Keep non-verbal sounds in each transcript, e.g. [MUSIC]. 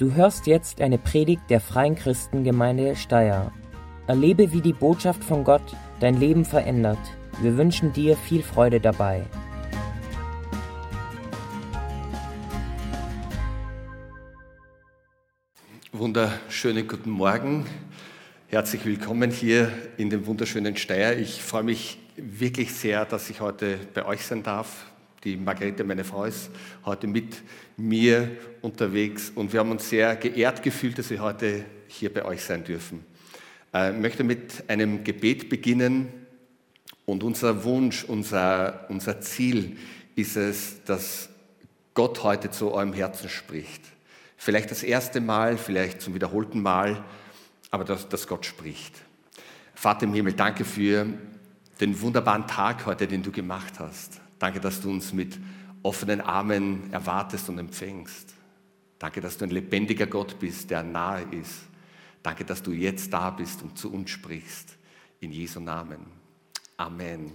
Du hörst jetzt eine Predigt der Freien Christengemeinde Steyr. Erlebe, wie die Botschaft von Gott dein Leben verändert. Wir wünschen dir viel Freude dabei. Wunderschönen guten Morgen. Herzlich willkommen hier in dem wunderschönen Steyr. Ich freue mich wirklich sehr, dass ich heute bei euch sein darf. Die Margarete, meine Frau, ist heute mit mir unterwegs und wir haben uns sehr geehrt gefühlt, dass wir heute hier bei euch sein dürfen. Äh, ich möchte mit einem Gebet beginnen und unser Wunsch, unser, unser Ziel ist es, dass Gott heute zu eurem Herzen spricht. Vielleicht das erste Mal, vielleicht zum wiederholten Mal, aber dass, dass Gott spricht. Vater im Himmel, danke für den wunderbaren Tag heute, den du gemacht hast. Danke, dass du uns mit offenen Armen erwartest und empfängst. Danke, dass du ein lebendiger Gott bist, der nahe ist. Danke, dass du jetzt da bist und zu uns sprichst. In Jesu Namen. Amen.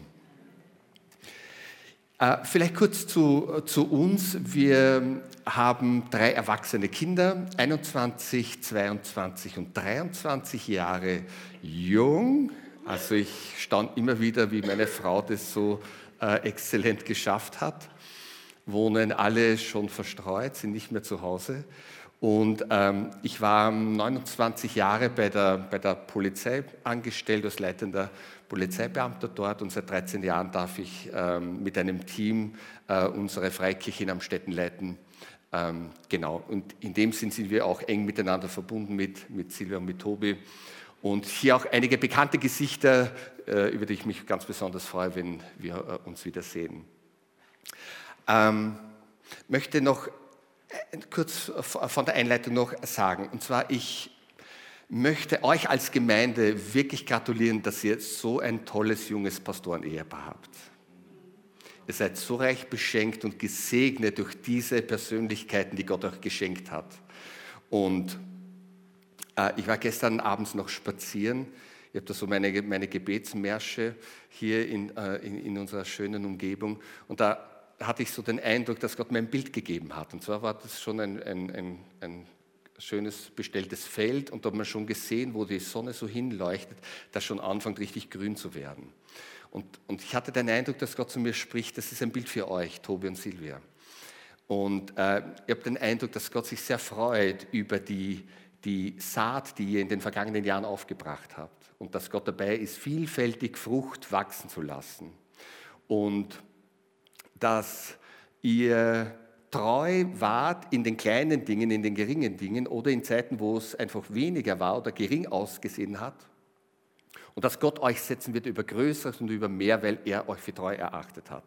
Äh, vielleicht kurz zu, zu uns. Wir haben drei erwachsene Kinder, 21, 22 und 23 Jahre jung. Also ich staune immer wieder, wie meine Frau das so äh, exzellent geschafft hat. Wohnen alle schon verstreut, sind nicht mehr zu Hause. Und ähm, ich war 29 Jahre bei der, bei der Polizei angestellt als leitender Polizeibeamter dort und seit 13 Jahren darf ich ähm, mit einem Team äh, unsere Freikirche in Amstetten leiten. Ähm, genau, und in dem Sinn sind wir auch eng miteinander verbunden mit, mit Silvia und mit Tobi. Und hier auch einige bekannte Gesichter, äh, über die ich mich ganz besonders freue, wenn wir äh, uns wiedersehen. Ähm, möchte noch äh, kurz von der Einleitung noch sagen. Und zwar, ich möchte euch als Gemeinde wirklich gratulieren, dass ihr so ein tolles junges Pastoren-Ehepaar habt. Ihr seid so reich beschenkt und gesegnet durch diese Persönlichkeiten, die Gott euch geschenkt hat. Und ich war gestern abends noch spazieren. Ich habe da so meine, meine Gebetsmärsche hier in, äh, in, in unserer schönen Umgebung. Und da hatte ich so den Eindruck, dass Gott mir ein Bild gegeben hat. Und zwar war das schon ein, ein, ein, ein schönes bestelltes Feld und da hat man schon gesehen, wo die Sonne so hinleuchtet, dass schon anfängt richtig grün zu werden. Und, und ich hatte den Eindruck, dass Gott zu mir spricht, das ist ein Bild für euch, Tobi und Silvia. Und äh, ich habe den Eindruck, dass Gott sich sehr freut über die, die Saat, die ihr in den vergangenen Jahren aufgebracht habt. Und dass Gott dabei ist, vielfältig Frucht wachsen zu lassen. Und dass ihr treu wart in den kleinen Dingen, in den geringen Dingen oder in Zeiten, wo es einfach weniger war oder gering ausgesehen hat. Und dass Gott euch setzen wird über Größeres und über mehr, weil er euch für treu erachtet hat.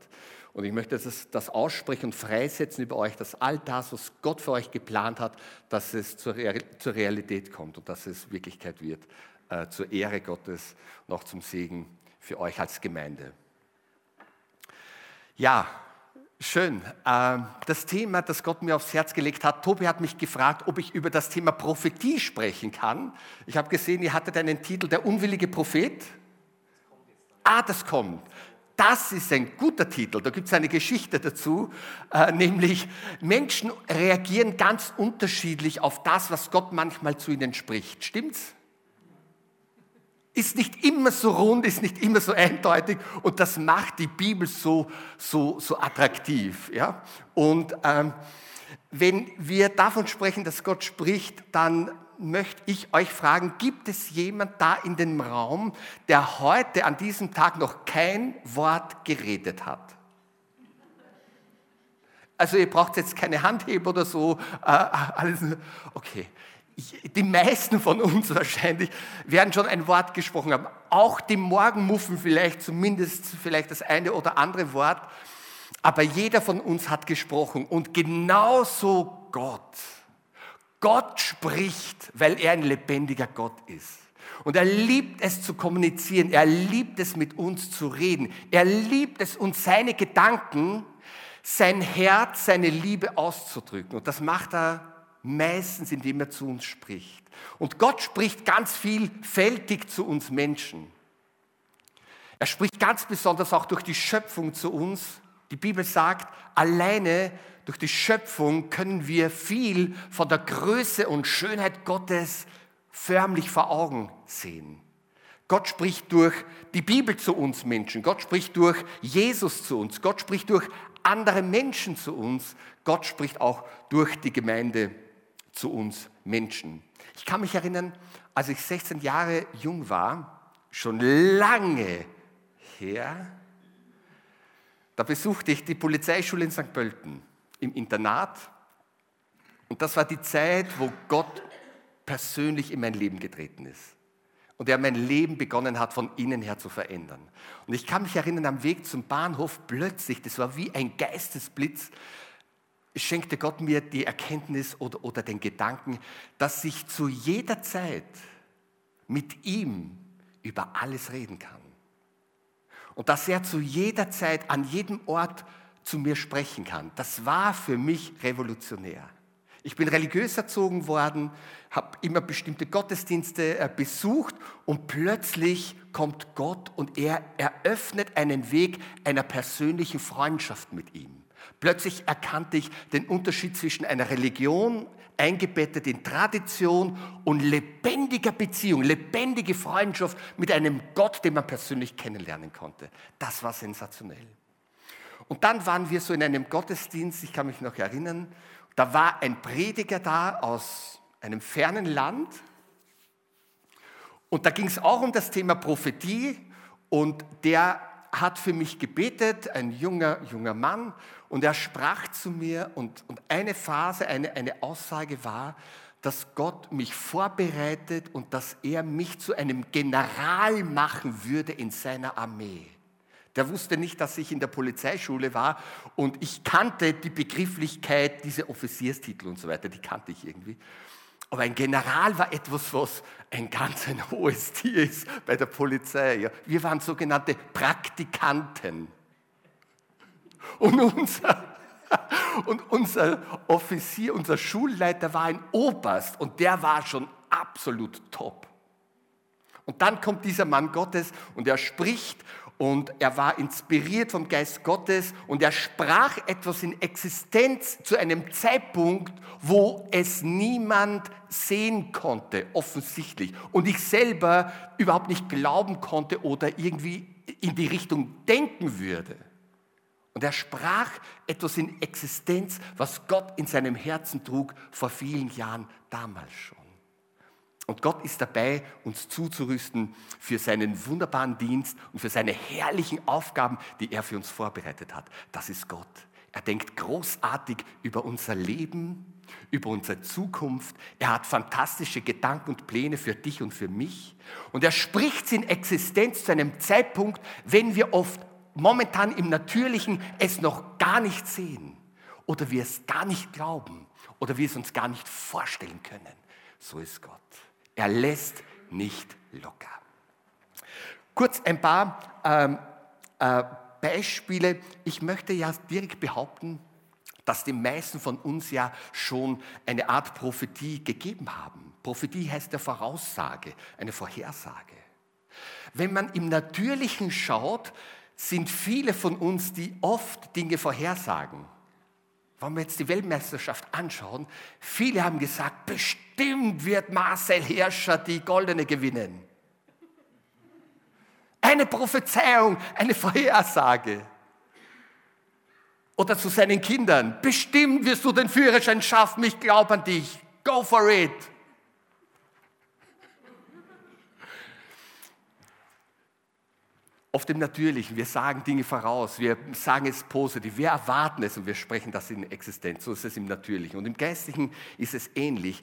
Und ich möchte das, das aussprechen und freisetzen über euch, dass all das, was Gott für euch geplant hat, dass es zur, zur Realität kommt und dass es Wirklichkeit wird, äh, zur Ehre Gottes und auch zum Segen für euch als Gemeinde. Ja, schön. Äh, das Thema, das Gott mir aufs Herz gelegt hat, Tobi hat mich gefragt, ob ich über das Thema Prophetie sprechen kann. Ich habe gesehen, ihr hattet einen Titel, der unwillige Prophet. Ah, das kommt. Das ist ein guter Titel. Da gibt es eine Geschichte dazu, äh, nämlich Menschen reagieren ganz unterschiedlich auf das, was Gott manchmal zu ihnen spricht. Stimmt's? Ist nicht immer so rund, ist nicht immer so eindeutig und das macht die Bibel so, so, so attraktiv. Ja? Und ähm, wenn wir davon sprechen, dass Gott spricht, dann möchte ich euch fragen, gibt es jemand da in dem Raum, der heute an diesem Tag noch kein Wort geredet hat? Also ihr braucht jetzt keine Handhebe oder so. Äh, alles, okay. Die meisten von uns [LAUGHS] wahrscheinlich werden schon ein Wort gesprochen haben. Auch die Morgenmuffen vielleicht, zumindest vielleicht das eine oder andere Wort. Aber jeder von uns hat gesprochen und genauso Gott. Gott spricht, weil er ein lebendiger Gott ist. Und er liebt es zu kommunizieren, er liebt es mit uns zu reden, er liebt es uns seine Gedanken, sein Herz, seine Liebe auszudrücken. Und das macht er meistens, indem er zu uns spricht. Und Gott spricht ganz vielfältig zu uns Menschen. Er spricht ganz besonders auch durch die Schöpfung zu uns Die Bibel sagt, alleine durch die Schöpfung können wir viel von der Größe und Schönheit Gottes förmlich vor Augen sehen. Gott spricht durch die Bibel zu uns Menschen. Gott spricht durch Jesus zu uns. Gott spricht durch andere Menschen zu uns. Gott spricht auch durch die Gemeinde zu uns Menschen. Ich kann mich erinnern, als ich 16 Jahre jung war, schon lange her, da besuchte ich die Polizeischule in St. Pölten im Internat. Und das war die Zeit, wo Gott persönlich in mein Leben getreten ist. Und er mein Leben begonnen hat, von innen her zu verändern. Und ich kann mich erinnern, am Weg zum Bahnhof plötzlich, das war wie ein Geistesblitz, schenkte Gott mir die Erkenntnis oder, oder den Gedanken, dass ich zu jeder Zeit mit ihm über alles reden kann und dass er zu jeder Zeit, an jedem Ort zu mir sprechen kann. Das war für mich revolutionär. Ich bin religiös erzogen worden, habe immer bestimmte Gottesdienste äh, besucht und plötzlich kommt Gott und er eröffnet einen Weg einer persönlichen Freundschaft mit ihm. Plötzlich erkannte ich den Unterschied zwischen einer Religion, eingebettet in Tradition und lebendiger Beziehung, lebendige Freundschaft mit einem Gott, den man persönlich kennenlernen konnte. Das war sensationell. Und dann waren wir so in einem Gottesdienst, ich kann mich noch erinnern, da war ein Prediger da aus einem fernen Land und da ging es auch um das Thema Prophetie und der hat für mich gebetet, ein junger, junger Mann, und er sprach zu mir und, und eine Phase, eine, eine Aussage war, dass Gott mich vorbereitet und dass er mich zu einem General machen würde in seiner Armee. Der wusste nicht, dass ich in der Polizeischule war und ich kannte die Begrifflichkeit, diese Offizierstitel und so weiter, die kannte ich irgendwie. Aber ein General war etwas, was ein ganz ein hohes Tier ist bei der Polizei. Wir waren sogenannte Praktikanten. Und unser, [LAUGHS] und unser Offizier, unser Schulleiter war ein Oberst und der war schon absolut top. Und dann kommt dieser Mann Gottes und er spricht und er war inspiriert vom Geist Gottes und er sprach etwas in Existenz zu einem Zeitpunkt, wo es niemand sehen konnte, offensichtlich. Und ich selber überhaupt nicht glauben konnte oder irgendwie in die Richtung denken würde. Und er sprach etwas in Existenz, was Gott in seinem Herzen trug vor vielen Jahren damals schon. Und Gott ist dabei, uns zuzurüsten für seinen wunderbaren Dienst und für seine herrlichen Aufgaben, die er für uns vorbereitet hat. Das ist Gott. Er denkt großartig über unser Leben, über unsere Zukunft. Er hat fantastische Gedanken und Pläne für dich und für mich. Und er spricht in Existenz zu einem Zeitpunkt, wenn wir oft momentan im Natürlichen es noch gar nicht sehen oder wir es gar nicht glauben oder wir es uns gar nicht vorstellen können. So ist Gott. Er lässt nicht locker. Kurz ein paar ähm, äh, Beispiele. Ich möchte ja direkt behaupten, dass die meisten von uns ja schon eine Art Prophetie gegeben haben. Prophetie heißt ja Voraussage, eine Vorhersage. Wenn man im Natürlichen schaut, sind viele von uns, die oft Dinge vorhersagen. Wenn wir jetzt die Weltmeisterschaft anschauen, viele haben gesagt, bestimmt wird Marcel Hirscher die Goldene gewinnen. Eine Prophezeiung, eine Vorhersage. Oder zu seinen Kindern, bestimmt wirst du den Führerschein schaffen, ich glaube an dich, go for it. Auf dem Natürlichen. Wir sagen Dinge voraus, wir sagen es positiv, wir erwarten es und wir sprechen das in Existenz. So ist es im Natürlichen. Und im Geistlichen ist es ähnlich.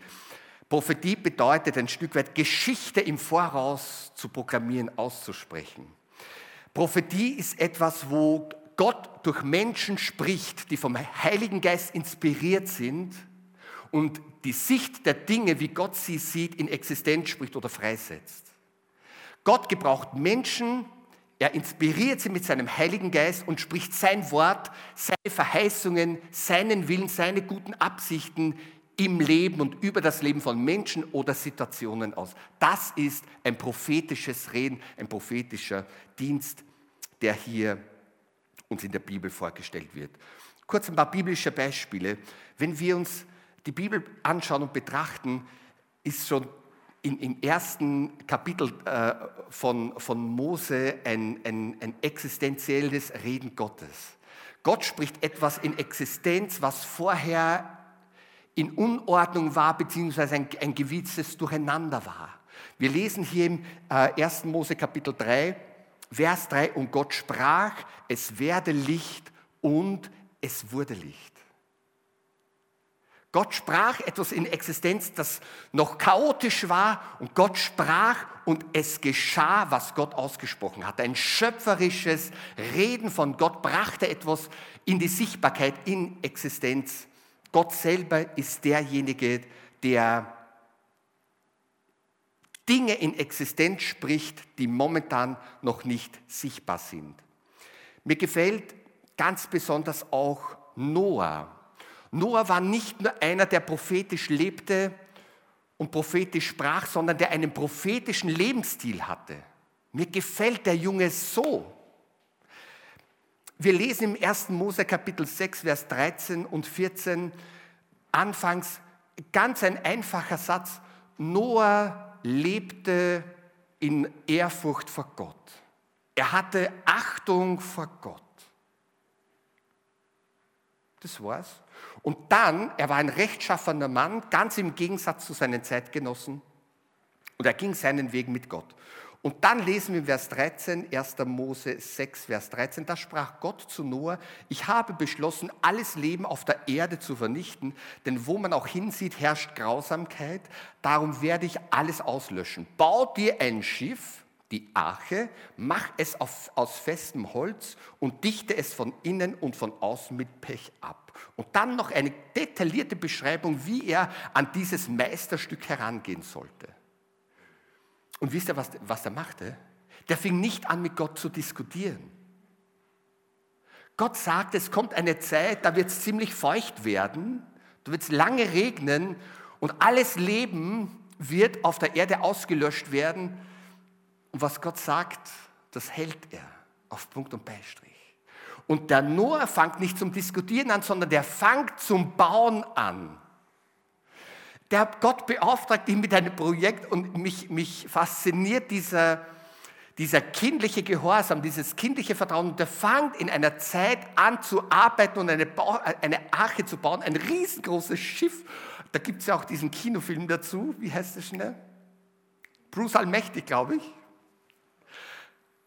Prophetie bedeutet ein Stück weit Geschichte im Voraus zu programmieren, auszusprechen. Prophetie ist etwas, wo Gott durch Menschen spricht, die vom Heiligen Geist inspiriert sind und die Sicht der Dinge, wie Gott sie sieht, in Existenz spricht oder freisetzt. Gott gebraucht Menschen, er inspiriert sie mit seinem Heiligen Geist und spricht sein Wort, seine Verheißungen, seinen Willen, seine guten Absichten im Leben und über das Leben von Menschen oder Situationen aus. Das ist ein prophetisches Reden, ein prophetischer Dienst, der hier uns in der Bibel vorgestellt wird. Kurz ein paar biblische Beispiele. Wenn wir uns die Bibel anschauen und betrachten, ist schon in, im ersten Kapitel äh, von, von Mose ein, ein, ein existenzielles Reden Gottes. Gott spricht etwas in Existenz, was vorher in Unordnung war, beziehungsweise ein, ein gewisses Durcheinander war. Wir lesen hier im äh, 1. Mose Kapitel 3, Vers 3, und Gott sprach, es werde Licht und es wurde Licht. Gott sprach etwas in Existenz, das noch chaotisch war und Gott sprach und es geschah, was Gott ausgesprochen hat. Ein schöpferisches Reden von Gott brachte etwas in die Sichtbarkeit, in Existenz. Gott selber ist derjenige, der Dinge in Existenz spricht, die momentan noch nicht sichtbar sind. Mir gefällt ganz besonders auch Noah. Noah war nicht nur einer, der prophetisch lebte und prophetisch sprach, sondern der einen prophetischen Lebensstil hatte. Mir gefällt der Junge so. Wir lesen im 1. Mose Kapitel 6, Vers 13 und 14 anfangs ganz ein einfacher Satz. Noah lebte in Ehrfurcht vor Gott. Er hatte Achtung vor Gott. Das war's. Und dann, er war ein rechtschaffener Mann, ganz im Gegensatz zu seinen Zeitgenossen. Und er ging seinen Weg mit Gott. Und dann lesen wir in Vers 13, 1. Mose 6, Vers 13, da sprach Gott zu Noah, ich habe beschlossen, alles Leben auf der Erde zu vernichten, denn wo man auch hinsieht, herrscht Grausamkeit, darum werde ich alles auslöschen. Bau dir ein Schiff, die Arche, mach es auf, aus festem Holz und dichte es von innen und von außen mit Pech ab. Und dann noch eine detaillierte Beschreibung, wie er an dieses Meisterstück herangehen sollte. Und wisst ihr, was, was er machte? Der fing nicht an, mit Gott zu diskutieren. Gott sagt, es kommt eine Zeit, da wird es ziemlich feucht werden, da wird es lange regnen und alles Leben wird auf der Erde ausgelöscht werden. Und was Gott sagt, das hält er auf Punkt und Beistrich. Und der Noah fängt nicht zum Diskutieren an, sondern der fängt zum Bauen an. Der Gott beauftragt ihn mit einem Projekt und mich, mich fasziniert dieser, dieser kindliche Gehorsam, dieses kindliche Vertrauen. Und der fängt in einer Zeit an zu arbeiten und eine, Bau, eine Arche zu bauen, ein riesengroßes Schiff. Da gibt es ja auch diesen Kinofilm dazu. Wie heißt das schnell? Bruce Allmächtig, glaube ich.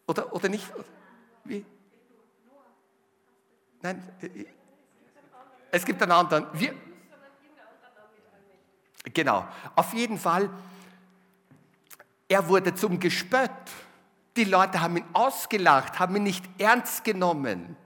Oder, oder nicht? Wie? Nein, äh, es gibt einen anderen. Wir, genau, auf jeden Fall, er wurde zum Gespött. Die Leute haben ihn ausgelacht, haben ihn nicht ernst genommen.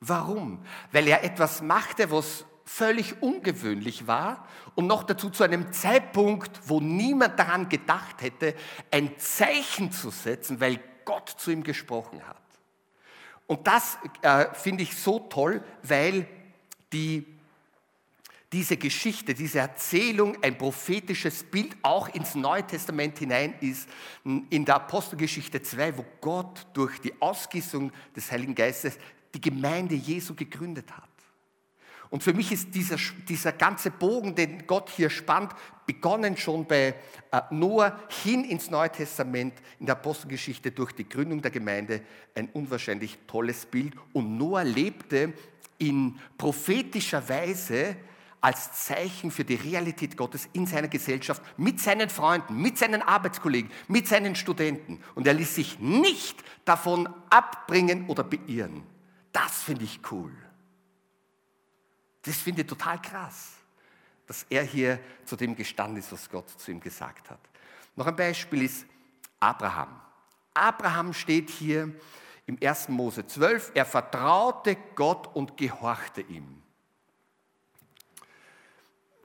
Warum? Weil er etwas machte, was völlig ungewöhnlich war und noch dazu zu einem Zeitpunkt, wo niemand daran gedacht hätte, ein Zeichen zu setzen, weil Gott zu ihm gesprochen hat. Und das äh, finde ich so toll, weil die, diese Geschichte, diese Erzählung ein prophetisches Bild auch ins Neue Testament hinein ist, in der Apostelgeschichte 2, wo Gott durch die Ausgießung des Heiligen Geistes die Gemeinde Jesu gegründet hat. Und für mich ist dieser, dieser ganze Bogen, den Gott hier spannt, begonnen schon bei äh, Noah hin ins Neue Testament, in der Apostelgeschichte durch die Gründung der Gemeinde, ein unwahrscheinlich tolles Bild. Und Noah lebte in prophetischer Weise als Zeichen für die Realität Gottes in seiner Gesellschaft, mit seinen Freunden, mit seinen Arbeitskollegen, mit seinen Studenten. Und er ließ sich nicht davon abbringen oder beirren. Das finde ich cool. Das finde ich total krass, dass er hier zu dem gestanden ist, was Gott zu ihm gesagt hat. Noch ein Beispiel ist Abraham. Abraham steht hier im 1. Mose 12, er vertraute Gott und gehorchte ihm.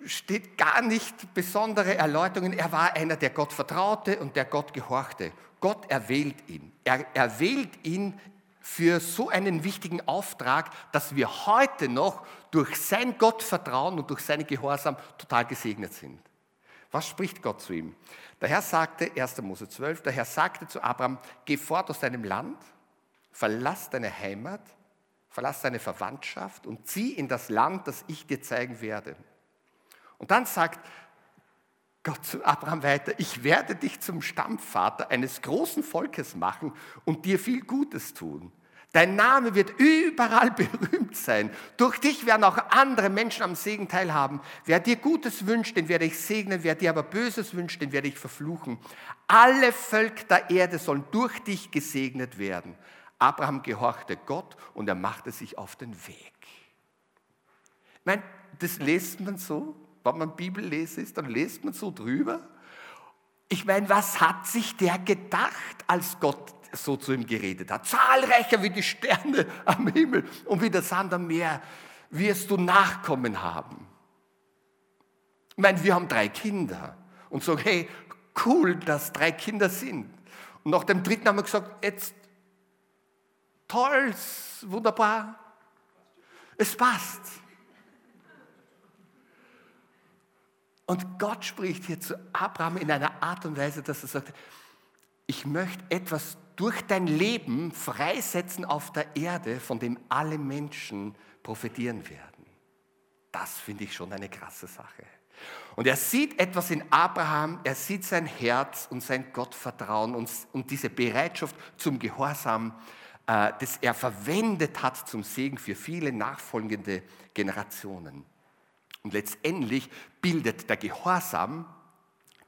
Steht gar nicht besondere Erläuterungen. Er war einer, der Gott vertraute und der Gott gehorchte. Gott erwählt ihn. Er erwählt ihn für so einen wichtigen Auftrag, dass wir heute noch durch sein Gottvertrauen und durch seine Gehorsam total gesegnet sind. Was spricht Gott zu ihm? Der Herr sagte, 1. Mose 12, der Herr sagte zu Abraham, geh fort aus deinem Land, verlass deine Heimat, verlass deine Verwandtschaft und zieh in das Land, das ich dir zeigen werde. Und dann sagt Gott zu Abraham weiter, ich werde dich zum Stammvater eines großen Volkes machen und dir viel Gutes tun. Dein Name wird überall [LAUGHS] berühmt sein. Durch dich werden auch andere Menschen am Segen teilhaben. Wer dir Gutes wünscht, den werde ich segnen. Wer dir aber Böses wünscht, den werde ich verfluchen. Alle Völker der Erde sollen durch dich gesegnet werden. Abraham gehorchte Gott und er machte sich auf den Weg. Ich meine, das liest man so, wenn man Bibel lesen dann liest man so drüber. Ich meine, was hat sich der gedacht, als Gott so zu ihm geredet hat. Zahlreicher wie die Sterne [LAUGHS] am Himmel und wie der Sand am Meer wirst du Nachkommen haben. Ich meine, wir haben drei Kinder und sagen, hey, cool, dass drei Kinder sind. Und nach dem dritten haben wir gesagt, jetzt toll, wunderbar, es passt. Und Gott spricht hier zu Abraham in einer Art und Weise, dass er sagt, ich möchte etwas durch dein Leben freisetzen auf der Erde, von dem alle Menschen profitieren werden. Das finde ich schon eine krasse Sache. Und er sieht etwas in Abraham, er sieht sein Herz und sein Gottvertrauen und, und diese Bereitschaft zum Gehorsam, äh, das er verwendet hat zum Segen für viele nachfolgende Generationen. Und letztendlich bildet der Gehorsam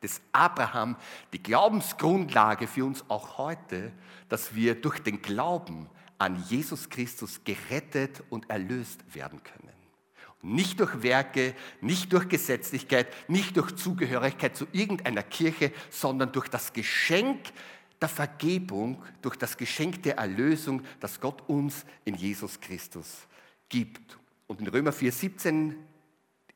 des Abraham die Glaubensgrundlage für uns auch heute, dass wir durch den Glauben an Jesus Christus gerettet und erlöst werden können. Nicht durch Werke, nicht durch Gesetzlichkeit, nicht durch Zugehörigkeit zu irgendeiner Kirche, sondern durch das Geschenk der Vergebung, durch das Geschenk der Erlösung, das Gott uns in Jesus Christus gibt. Und in Römer 4,17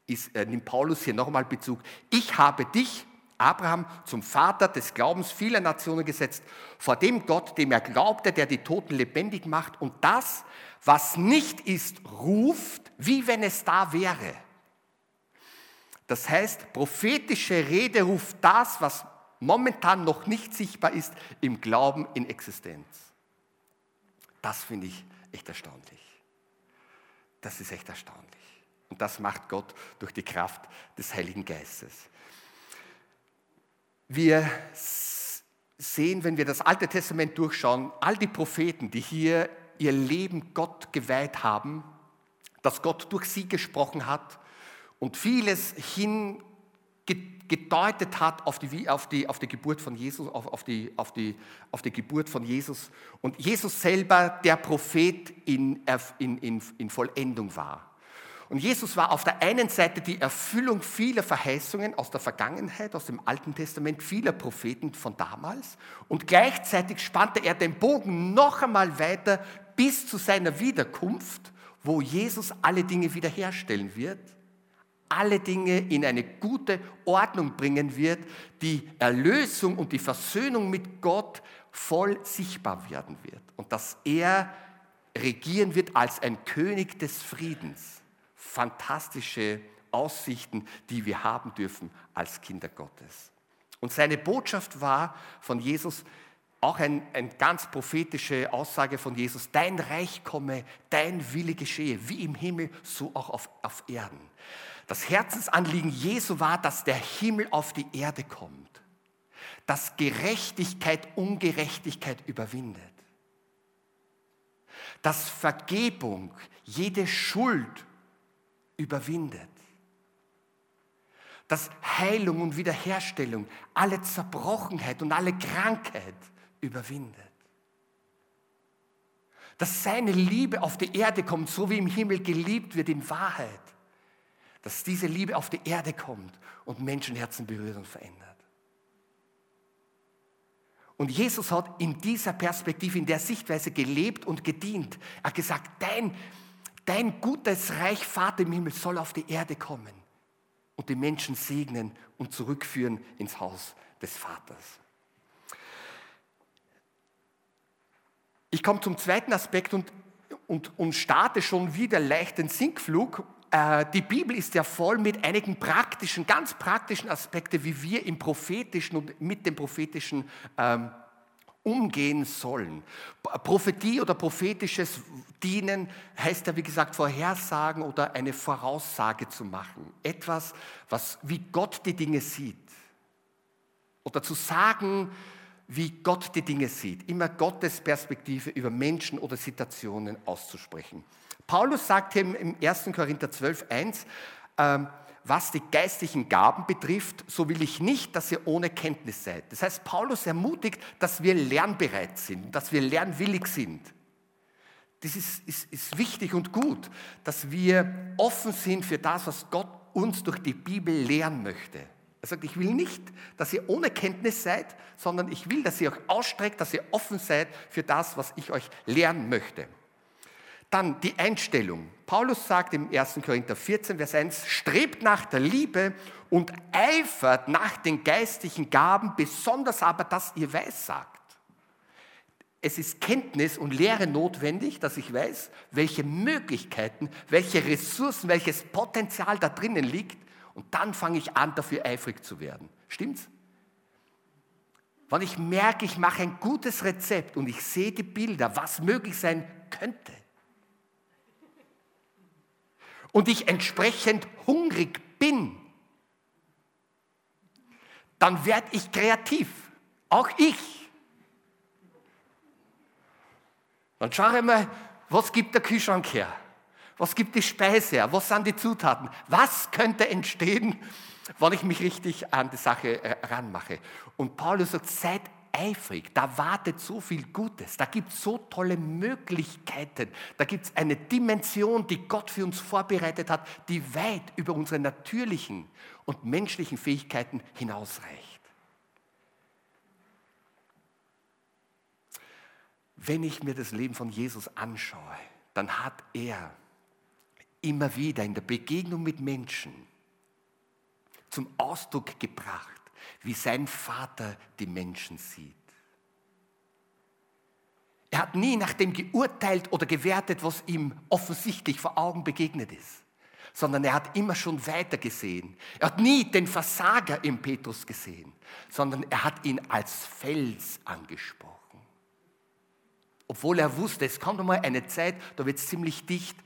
äh, nimmt Paulus hier nochmal Bezug. Ich habe dich, Abraham zum Vater des Glaubens vieler Nationen gesetzt, vor dem Gott, dem er glaubte, der die Toten lebendig macht und das, was nicht ist, ruft, wie wenn es da wäre. Das heißt, prophetische Rede ruft das, was momentan noch nicht sichtbar ist, im Glauben in Existenz. Das finde ich echt erstaunlich. Das ist echt erstaunlich. Und das macht Gott durch die Kraft des Heiligen Geistes. Wir sehen, wenn wir das Alte Testament durchschauen, all die Propheten, die hier ihr Leben Gott geweiht haben, dass Gott durch sie gesprochen hat und vieles hingedeutet hat auf die, auf die, auf die Geburt von Jesus, auf, auf, die, auf, die, auf die Geburt von Jesus und Jesus selber der Prophet in, in, in, in Vollendung war. Und Jesus war auf der einen Seite die Erfüllung vieler Verheißungen aus der Vergangenheit, aus dem Alten Testament, vieler Propheten von damals. Und gleichzeitig spannte er den Bogen noch einmal weiter bis zu seiner Wiederkunft, wo Jesus alle Dinge wiederherstellen wird, alle Dinge in eine gute Ordnung bringen wird, die Erlösung und die Versöhnung mit Gott voll sichtbar werden wird. Und dass er regieren wird als ein König des Friedens fantastische Aussichten, die wir haben dürfen als Kinder Gottes. Und seine Botschaft war von Jesus, auch eine ein ganz prophetische Aussage von Jesus, dein Reich komme, dein Wille geschehe, wie im Himmel, so auch auf, auf Erden. Das Herzensanliegen Jesu war, dass der Himmel auf die Erde kommt, dass Gerechtigkeit Ungerechtigkeit überwindet, dass Vergebung jede Schuld überwindet. Dass Heilung und Wiederherstellung alle Zerbrochenheit und alle Krankheit überwindet. Dass seine Liebe auf die Erde kommt, so wie im Himmel geliebt wird in Wahrheit. Dass diese Liebe auf die Erde kommt und Menschenherzen berührt und verändert. Und Jesus hat in dieser Perspektive, in der Sichtweise gelebt und gedient. Er hat gesagt, dein, Dein gutes Reich, Vater im Himmel, soll auf die Erde kommen und die Menschen segnen und zurückführen ins Haus des Vaters. Ich komme zum zweiten Aspekt und, und, und starte schon wieder leicht den Sinkflug. Äh, die Bibel ist ja voll mit einigen praktischen, ganz praktischen Aspekten, wie wir im prophetischen und mit dem prophetischen ähm, umgehen sollen. Prophetie oder prophetisches Dienen heißt ja, wie gesagt, Vorhersagen oder eine Voraussage zu machen. Etwas, was, wie Gott die Dinge sieht. Oder zu sagen, wie Gott die Dinge sieht. Immer Gottes Perspektive über Menschen oder Situationen auszusprechen. Paulus sagt im 1. Korinther 12, 1, ähm, was die geistlichen Gaben betrifft, so will ich nicht, dass ihr ohne Kenntnis seid. Das heißt, Paulus ermutigt, dass wir lernbereit sind, dass wir lernwillig sind. Das ist, ist, ist wichtig und gut, dass wir offen sind für das, was Gott uns durch die Bibel lehren möchte. Er sagt, ich will nicht, dass ihr ohne Kenntnis seid, sondern ich will, dass ihr euch ausstreckt, dass ihr offen seid für das, was ich euch lehren möchte. Dann die Einstellung. Paulus sagt im 1. Korinther 14, Vers 1, strebt nach der Liebe und eifert nach den geistlichen Gaben, besonders aber, dass ihr weissagt. Es ist Kenntnis und Lehre notwendig, dass ich weiß, welche Möglichkeiten, welche Ressourcen, welches Potenzial da drinnen liegt. Und dann fange ich an, dafür eifrig zu werden. Stimmt's? Wenn ich merke, ich mache ein gutes Rezept und ich sehe die Bilder, was möglich sein könnte, und ich entsprechend hungrig bin, dann werde ich kreativ. Auch ich. Dann schaue ich mal, was gibt der Kühlschrank her? Was gibt die Speise her? Was sind die Zutaten? Was könnte entstehen, wenn ich mich richtig an die Sache äh, ranmache? Und Paulus sagt, seid eifrig, da wartet so viel Gutes, da gibt es so tolle Möglichkeiten, da gibt es eine Dimension, die Gott für uns vorbereitet hat, die weit über unsere natürlichen und menschlichen Fähigkeiten hinausreicht. Wenn ich mir das Leben von Jesus anschaue, dann hat er immer wieder in der Begegnung mit Menschen zum Ausdruck gebracht, wie sein Vater die Menschen sieht. Er hat nie nach dem geurteilt oder gewertet, was ihm offensichtlich vor Augen begegnet ist, sondern er hat immer schon weiter gesehen. Er hat nie den Versager im Petrus gesehen, sondern er hat ihn als Fels angesprochen. Obwohl er wusste, es kommt einmal eine Zeit, da wird es ziemlich dicht,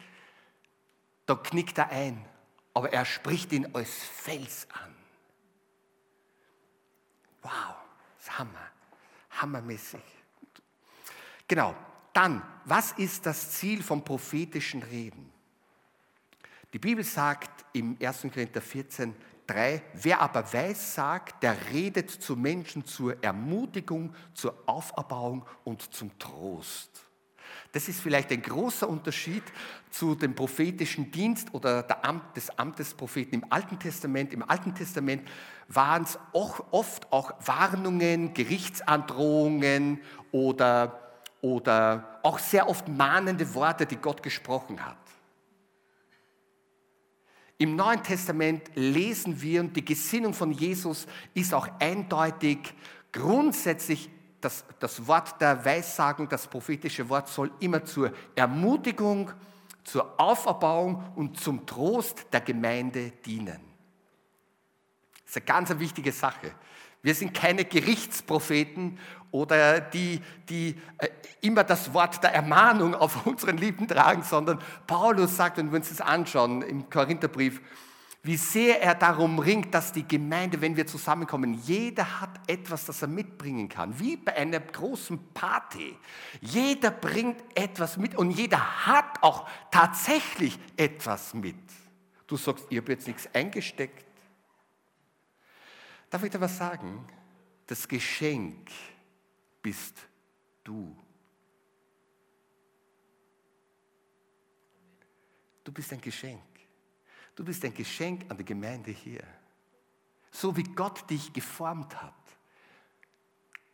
da knickt er ein, aber er spricht ihn als Fels an. Wow, das ist Hammer, hammermäßig. Genau, dann, was ist das Ziel vom prophetischen Reden? Die Bibel sagt im 1. Korinther 14, 3, wer aber weiß sagt, der redet zu Menschen zur Ermutigung, zur Auferbauung und zum Trost. Das ist vielleicht ein großer Unterschied zu dem prophetischen Dienst oder Amt, des Amtes Propheten im Alten Testament. Im Alten Testament waren es auch oft auch Warnungen, Gerichtsandrohungen oder, oder auch sehr oft mahnende Worte, die Gott gesprochen hat. Im Neuen Testament lesen wir, und die Gesinnung von Jesus ist auch eindeutig, grundsätzlich das, das Wort der Weissagung, das prophetische Wort soll immer zur Ermutigung, zur Auferbauung und zum Trost der Gemeinde dienen. Das ist eine ganz wichtige Sache. Wir sind keine Gerichtspropheten oder die, die äh, immer das Wort der Ermahnung auf [LAUGHS] unseren Lippen tragen, sondern Paulus sagt, wenn wir uns das anschauen im Korintherbrief, wie sehr er darum ringt, dass die Gemeinde, wenn wir zusammenkommen, jeder hat etwas, das er mitbringen kann. Wie bei einer großen Party. Jeder bringt etwas mit und jeder hat auch tatsächlich etwas mit. Du sagst, ihr habt jetzt nichts eingesteckt. Darf ich dir was sagen? Das Geschenk bist du. Du bist ein Geschenk. Du bist ein Geschenk an die Gemeinde hier. So wie Gott dich geformt hat,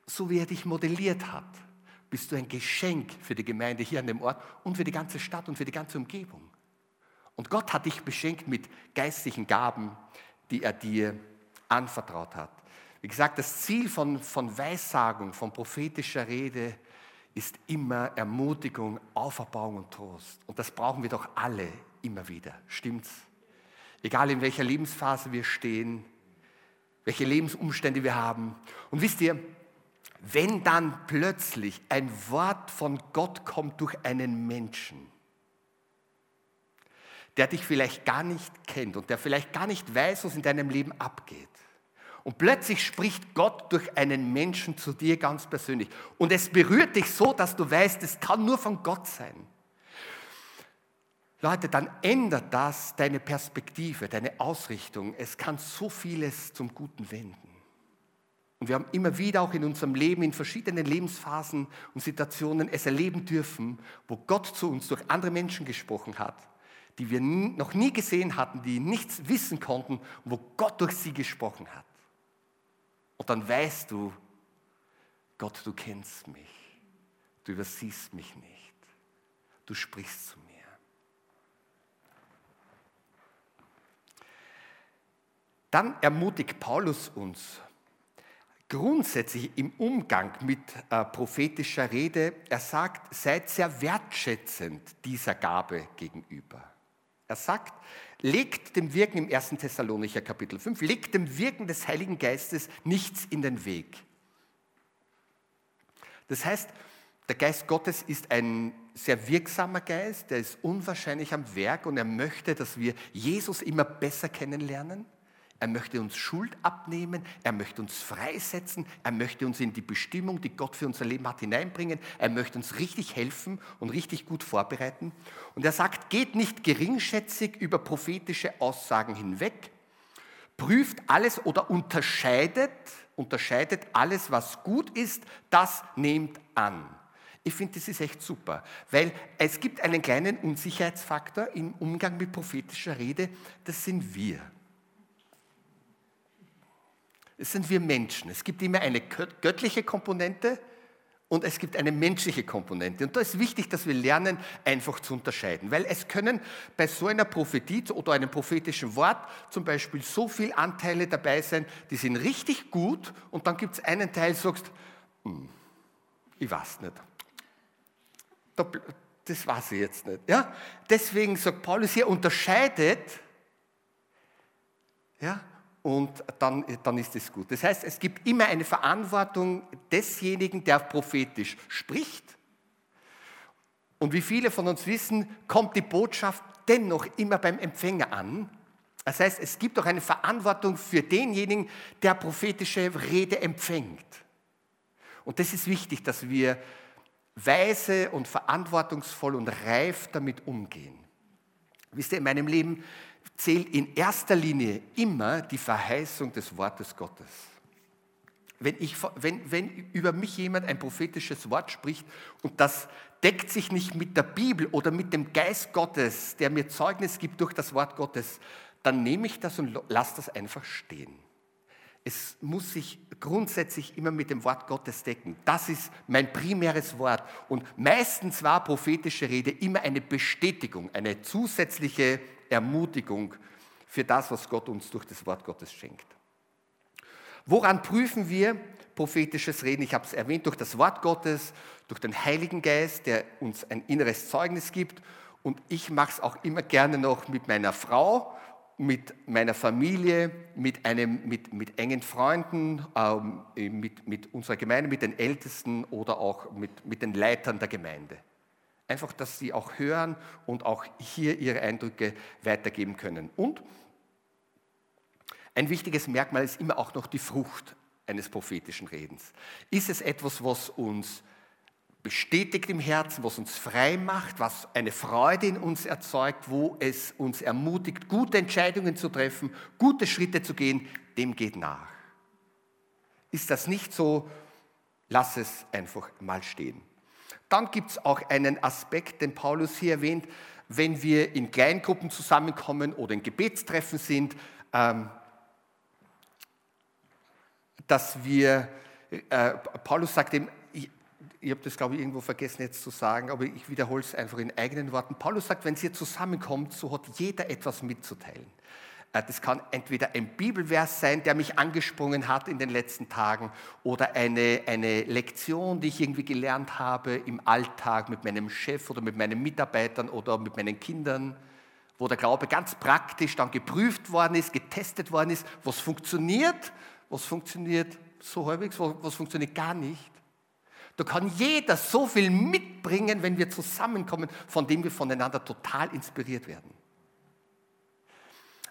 so wie er dich modelliert hat, bist du ein Geschenk für die Gemeinde hier an dem Ort und für die ganze Stadt und für die ganze Umgebung. Und Gott hat dich beschenkt mit geistlichen Gaben, die er dir anvertraut hat. Wie gesagt, das Ziel von, von Weissagung, von prophetischer Rede ist immer Ermutigung, Auferbauung und Trost. Und das brauchen wir doch alle immer wieder. Stimmt's? Egal in welcher Lebensphase wir stehen, welche Lebensumstände wir haben. Und wisst ihr, wenn dann plötzlich ein Wort von Gott kommt durch einen Menschen, der dich vielleicht gar nicht kennt und der vielleicht gar nicht weiß, was in deinem Leben abgeht. Und plötzlich spricht Gott durch einen Menschen zu dir ganz persönlich. Und es berührt dich so, dass du weißt, es kann nur von Gott sein. Leute, dann ändert das deine Perspektive, deine Ausrichtung. Es kann so vieles zum Guten wenden. Und wir haben immer wieder auch in unserem Leben, in verschiedenen Lebensphasen und Situationen es erleben dürfen, wo Gott zu uns durch andere Menschen gesprochen hat, die wir noch nie gesehen hatten, die nichts wissen konnten, wo Gott durch sie gesprochen hat. Und dann weißt du, Gott, du kennst mich, du übersiehst mich nicht, du sprichst zu mir. Dann ermutigt Paulus uns grundsätzlich im Umgang mit äh, prophetischer Rede. Er sagt, seid sehr wertschätzend dieser Gabe gegenüber. Er sagt, legt dem Wirken im 1. Thessalonicher Kapitel 5, legt dem Wirken des Heiligen Geistes nichts in den Weg. Das heißt, der Geist Gottes ist ein sehr wirksamer Geist, der ist unwahrscheinlich am Werk und er möchte, dass wir Jesus immer besser kennenlernen. Er möchte uns Schuld abnehmen, er möchte uns freisetzen, er möchte uns in die Bestimmung, die Gott für unser Leben hat, hineinbringen. Er möchte uns richtig helfen und richtig gut vorbereiten. Und er sagt, geht nicht geringschätzig über prophetische Aussagen hinweg, prüft alles oder unterscheidet, unterscheidet alles, was gut ist, das nehmt an. Ich finde, das ist echt super, weil es gibt einen kleinen Unsicherheitsfaktor im Umgang mit prophetischer Rede, das sind wir. Es sind wir Menschen. Es gibt immer eine göttliche Komponente und es gibt eine menschliche Komponente. Und da ist wichtig, dass wir lernen, einfach zu unterscheiden. Weil es können bei so einer Prophetie oder einem prophetischen Wort zum Beispiel so viele Anteile dabei sein, die sind richtig gut und dann gibt es einen Teil, sagst, hm, ich weiß nicht. Das weiß ich jetzt nicht. Ja? Deswegen sagt Paulus hier, unterscheidet ja, und dann, dann ist es gut. Das heißt, es gibt immer eine Verantwortung desjenigen, der prophetisch spricht. Und wie viele von uns wissen, kommt die Botschaft dennoch immer beim Empfänger an. Das heißt, es gibt auch eine Verantwortung für denjenigen, der prophetische Rede empfängt. Und das ist wichtig, dass wir weise und verantwortungsvoll und reif damit umgehen. Wisst ihr, in meinem Leben zählt in erster Linie immer die Verheißung des Wortes Gottes. Wenn, ich, wenn, wenn über mich jemand ein prophetisches Wort spricht und das deckt sich nicht mit der Bibel oder mit dem Geist Gottes, der mir Zeugnis gibt durch das Wort Gottes, dann nehme ich das und lasse das einfach stehen. Es muss sich grundsätzlich immer mit dem Wort Gottes decken. Das ist mein primäres Wort. Und meistens war prophetische Rede immer eine Bestätigung, eine zusätzliche Ermutigung für das, was Gott uns durch das Wort Gottes schenkt. Woran prüfen wir prophetisches Reden? Ich habe es erwähnt, durch das Wort Gottes, durch den Heiligen Geist, der uns ein inneres Zeugnis gibt. Und ich mache es auch immer gerne noch mit meiner Frau, mit meiner Familie, mit, einem, mit, mit engen Freunden, ähm, mit, mit unserer Gemeinde, mit den Ältesten oder auch mit, mit den Leitern der Gemeinde. Einfach, dass sie auch hören und auch hier ihre Eindrücke weitergeben können. Und ein wichtiges Merkmal ist immer auch noch die Frucht eines prophetischen Redens. Ist es etwas, was uns bestätigt im Herzen, was uns frei macht, was eine Freude in uns erzeugt, wo es uns ermutigt, gute Entscheidungen zu treffen, gute Schritte zu gehen, dem geht nach. Ist das nicht so, lass es einfach mal stehen. Dann gibt es auch einen Aspekt, den Paulus hier erwähnt, wenn wir in Kleingruppen zusammenkommen oder in Gebetstreffen sind, ähm, dass wir, äh, Paulus sagt ihm, ich, habe das glaube ich irgendwo vergessen jetzt zu sagen, aber ich wiederhole es einfach in eigenen Worten. Paulus sagt, wenn ihr zusammenkommt, so hat jeder etwas mitzuteilen. Äh, das kann entweder ein Bibelvers sein, der mich angesprungen hat in den letzten Tagen, oder eine, eine Lektion, die ich irgendwie gelernt habe im Alltag mit meinem Chef oder mit meinen Mitarbeitern oder mit meinen Kindern, wo der Glaube ganz praktisch dann geprüft worden ist, getestet worden ist, was funktioniert, was funktioniert so halbwegs, was funktioniert gar nicht. Da kann jeder so viel mitbringen, wenn wir zusammenkommen, von dem wir voneinander total inspiriert werden.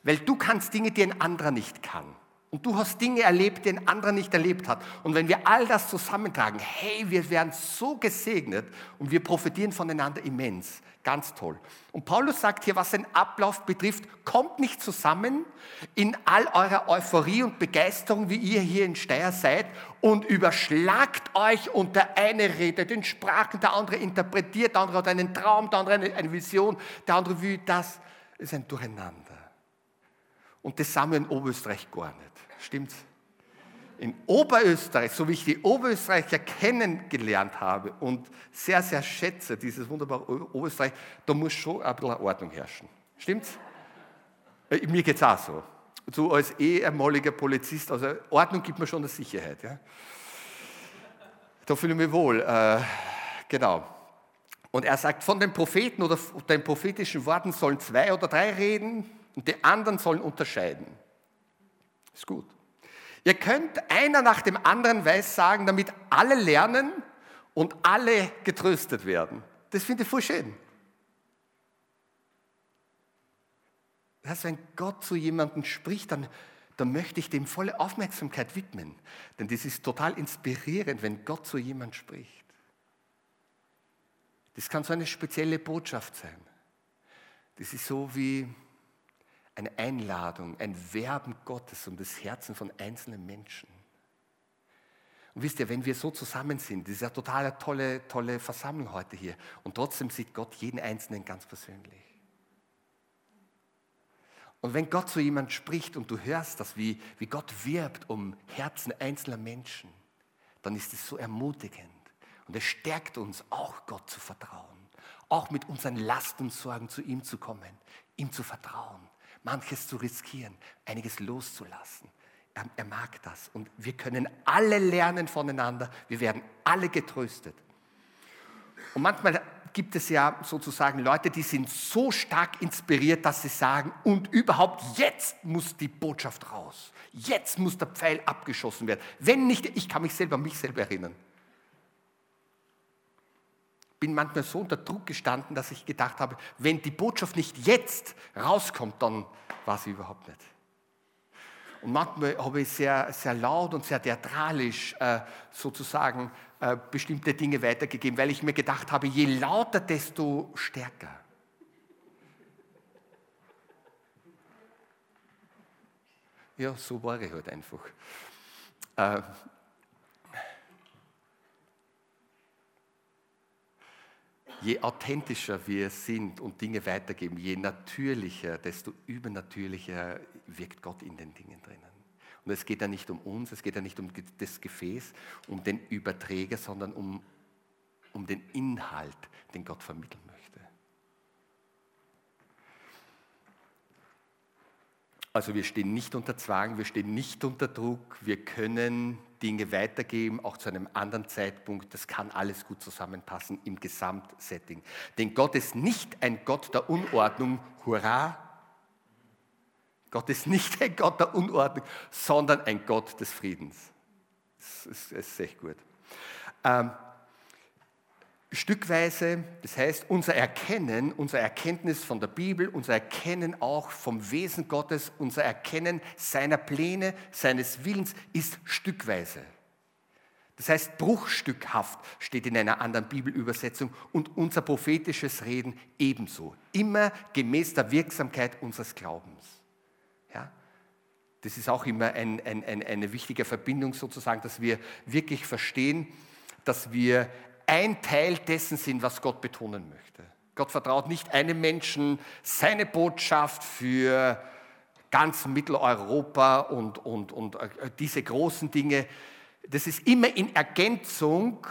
Weil du kannst Dinge, die ein anderer nicht kann. Und du hast Dinge erlebt, die ein anderer nicht erlebt hat. Und wenn wir all das zusammentragen, hey, wir werden so gesegnet und wir profitieren voneinander immens. Ganz toll. Und Paulus sagt hier, was den Ablauf betrifft, kommt nicht zusammen in all eurer Euphorie und Begeisterung, wie ihr hier in Steyr seid, und überschlagt euch und der eine redet in Sprachen, der andere interpretiert, der andere hat einen Traum, der andere eine Vision, der andere will das. Es ist ein Durcheinander. Und das wir in Oberösterreich gar nicht. Stimmt's? in Oberösterreich, so wie ich die Oberösterreicher kennengelernt habe und sehr, sehr schätze, dieses wunderbare Oberösterreich, da muss schon ein bisschen Ordnung herrschen. Stimmt's? Äh, mir geht es auch so. So als ehemaliger Polizist, also Ordnung gibt mir schon eine Sicherheit. Ja? Da fühle ich mich wohl. Äh, genau. Und er sagt, von den Propheten oder den prophetischen Worten sollen zwei oder drei reden und die anderen sollen unterscheiden. Ist gut. Ihr könnt einer nach dem anderen weiß sagen, damit alle lernen und alle getröstet werden. Das finde ich voll schön. Das heißt, wenn Gott zu jemandem spricht, dann, dann möchte ich dem volle Aufmerksamkeit widmen. Denn das ist total inspirierend, wenn Gott zu jemandem spricht. Das kann so eine spezielle Botschaft sein. Das ist so wie eine Einladung, ein Werben Gottes um das Herzen von einzelnen Menschen. Und wisst ihr, wenn wir so zusammen sind, das ist ja total tolle, tolle Versammlung heute hier, und trotzdem sieht Gott jeden Einzelnen ganz persönlich. Und wenn Gott zu jemand spricht und du hörst das, wie, wie Gott wirbt um Herzen einzelner Menschen, dann ist es so ermutigend. Und es stärkt uns, auch Gott zu vertrauen, auch mit unseren Lasten und Sorgen zu ihm zu kommen, ihm zu vertrauen manches zu riskieren, einiges loszulassen. Er, er mag das. Und wir können alle lernen voneinander. Wir werden alle getröstet. Und manchmal gibt es ja sozusagen Leute, die sind so stark inspiriert, dass sie sagen, und überhaupt jetzt muss die Botschaft raus. Jetzt muss der Pfeil abgeschossen werden. Wenn nicht, ich kann mich selber mich selber erinnern bin manchmal so unter Druck gestanden, dass ich gedacht habe, wenn die Botschaft nicht jetzt rauskommt, dann war sie überhaupt nicht. Und manchmal habe ich sehr, sehr laut und sehr theatralisch äh, sozusagen äh, bestimmte Dinge weitergegeben, weil ich mir gedacht habe, je lauter, desto stärker. Ja, so war ich halt einfach. Äh, je authentischer wir sind und Dinge weitergeben, je natürlicher, desto übernatürlicher wirkt Gott in den Dingen drinnen. Und es geht ja nicht um uns, es geht ja nicht um das Gefäß, um den Überträger, sondern um, um den Inhalt, den Gott vermitteln möchte. Also wir stehen nicht unter Zwang, wir stehen nicht unter Druck, wir können Dinge weitergeben, auch zu einem anderen Zeitpunkt. Das kann alles gut zusammenpassen im Gesamtsetting. Denn Gott ist nicht ein Gott der Unordnung, hurra. Gott ist nicht ein Gott der Unordnung, sondern ein Gott des Friedens. Das ist, das ist echt gut. Ähm, stückweise, das heißt unser Erkennen, unser Erkenntnis von der Bibel, unser Erkennen auch vom Wesen Gottes, unser Erkennen seiner Pläne, seines Willens ist stückweise. Das heißt, bruchstückhaft steht in einer anderen Bibelübersetzung und unser prophetisches Reden ebenso. Immer gemäß der Wirksamkeit unseres Glaubens. Ja? Das ist auch immer ein, ein, ein, eine wichtige Verbindung sozusagen, dass wir wirklich verstehen, dass wir ein Teil dessen sind, was Gott betonen möchte. Gott vertraut nicht einem Menschen seine Botschaft für ganz Mitteleuropa und, und, und äh, diese großen Dinge. Das ist immer in Ergänzung,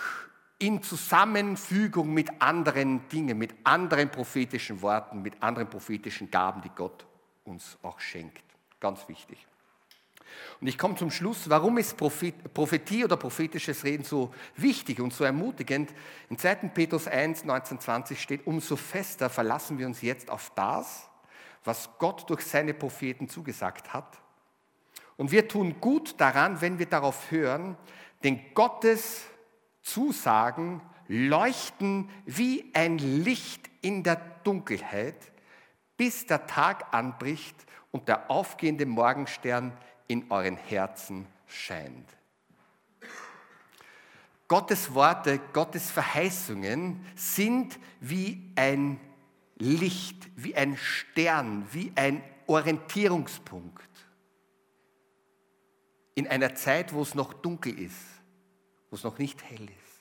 in Zusammenfügung mit anderen Dingen, mit anderen prophetischen Worten, mit anderen prophetischen Gaben, die Gott uns auch schenkt. Ganz wichtig. Und ich komme zum Schluss, warum ist Prophetie oder prophetisches Reden so wichtig und so ermutigend? In 2. Petrus 1, 19, 20 steht, umso fester verlassen wir uns jetzt auf das, was Gott durch seine Propheten zugesagt hat. Und wir tun gut daran, wenn wir darauf hören, denn Gottes Zusagen leuchten wie ein Licht in der Dunkelheit, bis der Tag anbricht und der aufgehende Morgenstern in euren Herzen scheint. Gottes Worte, Gottes Verheißungen sind wie ein Licht, wie ein Stern, wie ein Orientierungspunkt in einer Zeit, wo es noch dunkel ist, wo es noch nicht hell ist.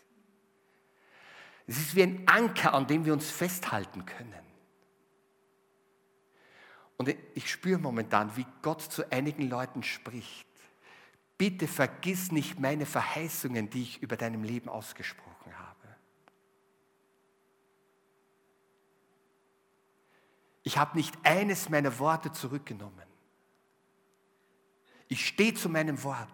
Es ist wie ein Anker, an dem wir uns festhalten können. Und ich spüre momentan, wie Gott zu einigen Leuten spricht. Bitte vergiss nicht meine Verheißungen, die ich über deinem Leben ausgesprochen habe. Ich habe nicht eines meiner Worte zurückgenommen. Ich stehe zu meinem Wort.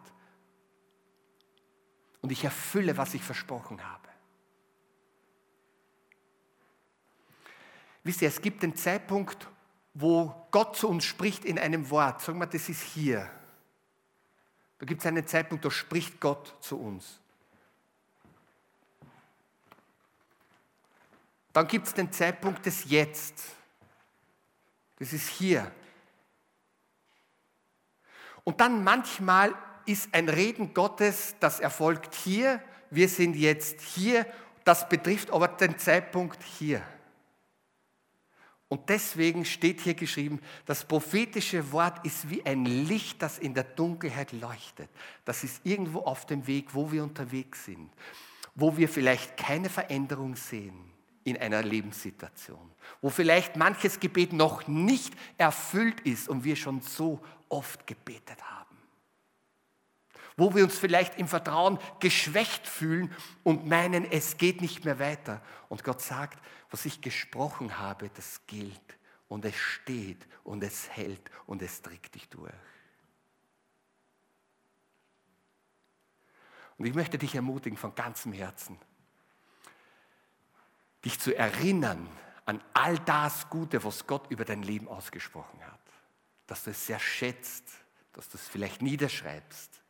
Und ich erfülle, was ich versprochen habe. Wisst ihr, es gibt den Zeitpunkt, wo Gott zu uns spricht in einem Wort. Sagen wir, das ist hier. Da gibt es einen Zeitpunkt, da spricht Gott zu uns. Dann gibt es den Zeitpunkt des Jetzt. Das ist hier. Und dann manchmal ist ein Reden Gottes, das erfolgt hier. Wir sind jetzt hier. Das betrifft aber den Zeitpunkt hier. Und deswegen steht hier geschrieben, das prophetische Wort ist wie ein Licht, das in der Dunkelheit leuchtet. Das ist irgendwo auf dem Weg, wo wir unterwegs sind, wo wir vielleicht keine Veränderung sehen in einer Lebenssituation, wo vielleicht manches Gebet noch nicht erfüllt ist und wir schon so oft gebetet haben wo wir uns vielleicht im Vertrauen geschwächt fühlen und meinen, es geht nicht mehr weiter. Und Gott sagt, was ich gesprochen habe, das gilt und es steht und es hält und es trägt dich durch. Und ich möchte dich ermutigen von ganzem Herzen, dich zu erinnern an all das Gute, was Gott über dein Leben ausgesprochen hat. Dass du es sehr schätzt, dass du es vielleicht niederschreibst,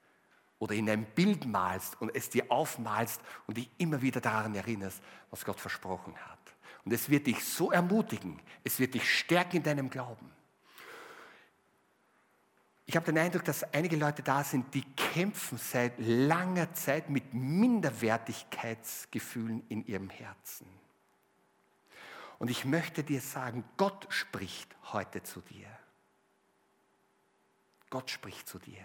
oder in ein Bild malst und es dir aufmalst und dich immer wieder daran erinnerst, was Gott versprochen hat. Und es wird dich so ermutigen, es wird dich stärken in deinem Glauben. Ich habe den Eindruck, dass einige Leute da sind, die kämpfen seit langer Zeit mit Minderwertigkeitsgefühlen in ihrem Herzen. Und ich möchte dir sagen, Gott spricht heute zu dir. Gott spricht zu dir.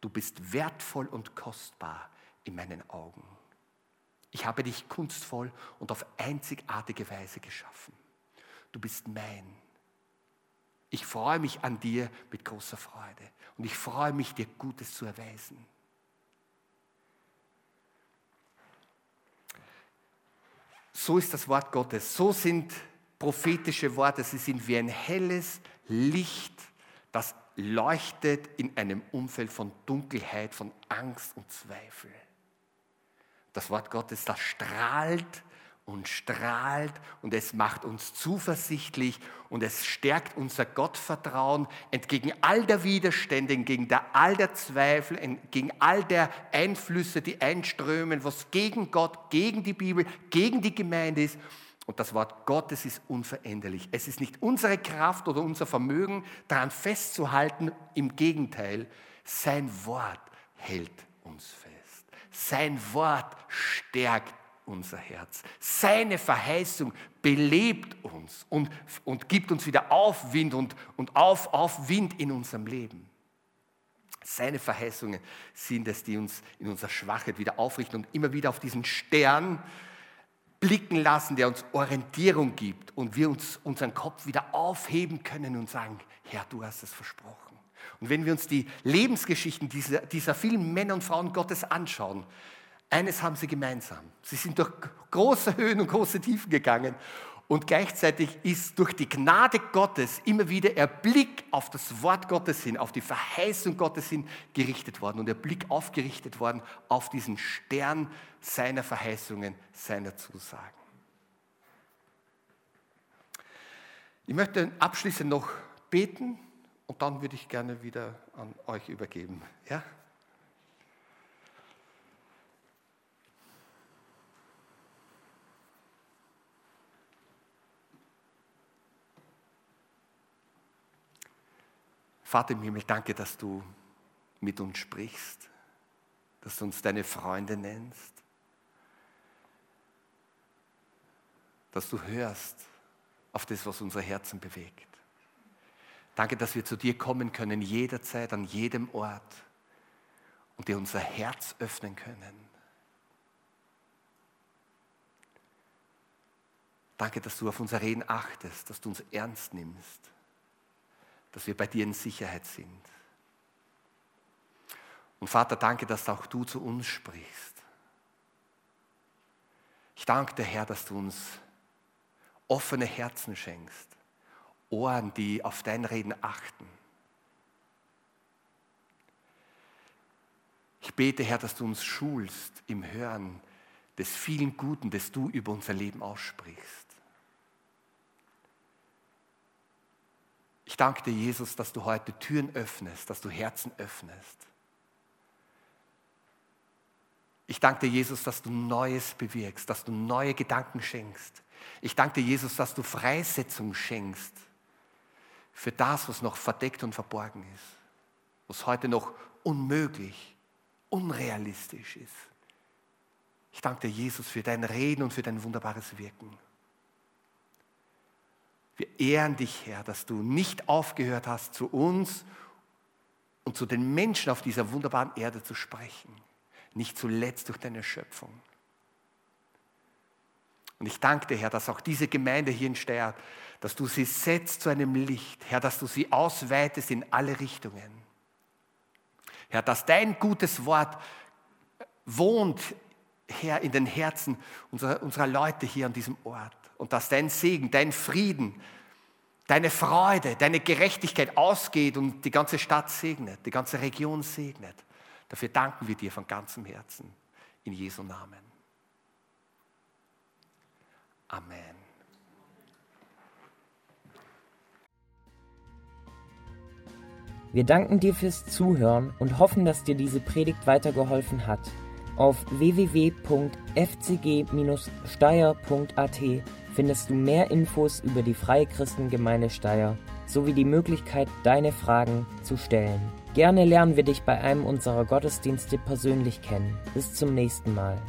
Du bist wertvoll und kostbar in meinen Augen. Ich habe dich kunstvoll und auf einzigartige Weise geschaffen. Du bist mein. Ich freue mich an dir mit großer Freude und ich freue mich, dir Gutes zu erweisen. So ist das Wort Gottes. So sind prophetische Worte. Sie sind wie ein helles Licht, das leuchtet in einem Umfeld von Dunkelheit, von Angst und Zweifel. Das Wort Gottes, das strahlt und strahlt und es macht uns zuversichtlich und es stärkt unser Gottvertrauen entgegen all der Widerstände, entgegen all der Zweifel, entgegen all der Einflüsse, die einströmen, was gegen Gott, gegen die Bibel, gegen die Gemeinde ist. Und das Wort Gottes ist unveränderlich. Es ist nicht unsere Kraft oder unser Vermögen, daran festzuhalten. Im Gegenteil, sein Wort hält uns fest. Sein Wort stärkt unser Herz. Seine Verheißung belebt uns und, und gibt uns wieder Aufwind und, und auf, Aufwind in unserem Leben. Seine Verheißungen sind es, die uns in unserer Schwachheit wieder aufrichten und immer wieder auf diesen Stern blicken lassen, der uns Orientierung gibt und wir uns unseren Kopf wieder aufheben können und sagen, Herr, du hast es versprochen. Und wenn wir uns die Lebensgeschichten dieser, dieser vielen Männer und Frauen Gottes anschauen, eines haben sie gemeinsam. Sie sind durch große Höhen und große Tiefen gegangen und gleichzeitig ist durch die Gnade Gottes immer wieder der Blick auf das Wort Gottes hin, auf die Verheißung Gottes hin gerichtet worden und der Blick aufgerichtet worden auf diesen Stern seiner Verheißungen, seiner Zusagen. Ich möchte abschließend noch beten und dann würde ich gerne wieder an euch übergeben. Ja? Vater im Himmel, danke, dass du mit uns sprichst, dass du uns deine Freunde nennst, dass du hörst auf das, was unser Herzen bewegt. Danke, dass wir zu dir kommen können, jederzeit, an jedem Ort und dir unser Herz öffnen können. Danke, dass du auf unser Reden achtest, dass du uns ernst nimmst, dass wir bei dir in Sicherheit sind. Und Vater, danke, dass auch du zu uns sprichst. Ich danke dir, Herr, dass du uns offene Herzen schenkst, Ohren, die auf dein Reden achten. Ich bete, Herr, dass du uns schulst im Hören des vielen Guten, das du über unser Leben aussprichst. Ich danke dir, Jesus, dass du heute Türen öffnest, dass du Herzen öffnest. Ich danke dir, Jesus, dass du Neues bewirkst, dass du neue Gedanken schenkst. Ich danke dir, Jesus, dass du Freisetzung schenkst für das, was noch verdeckt und verborgen ist, was heute noch unmöglich, unrealistisch ist. Ich danke dir, Jesus, für dein Reden und für dein wunderbares Wirken. Wir ehren dich, Herr, dass du nicht aufgehört hast, zu uns und zu den Menschen auf dieser wunderbaren Erde zu sprechen, nicht zuletzt durch deine Schöpfung. Und ich danke dir, Herr, dass auch diese Gemeinde hier in Steyr, dass du sie setzt zu einem Licht, Herr, dass du sie ausweitest in alle Richtungen. Herr, dass dein gutes Wort wohnt, Herr, in den Herzen unserer, unserer Leute hier an diesem Ort. Und dass dein Segen, dein Frieden, deine Freude, deine Gerechtigkeit ausgeht und die ganze Stadt segnet, die ganze Region segnet. Dafür danken wir dir von ganzem Herzen. In Jesu Namen. Amen. Wir danken dir fürs Zuhören und hoffen, dass dir diese Predigt weitergeholfen hat. Auf www.fcg-steyr.at findest du mehr Infos über die Freie Christengemeinde Steyr sowie die Möglichkeit, deine Fragen zu stellen. Gerne lernen wir dich bei einem unserer Gottesdienste persönlich kennen. Bis zum nächsten Mal.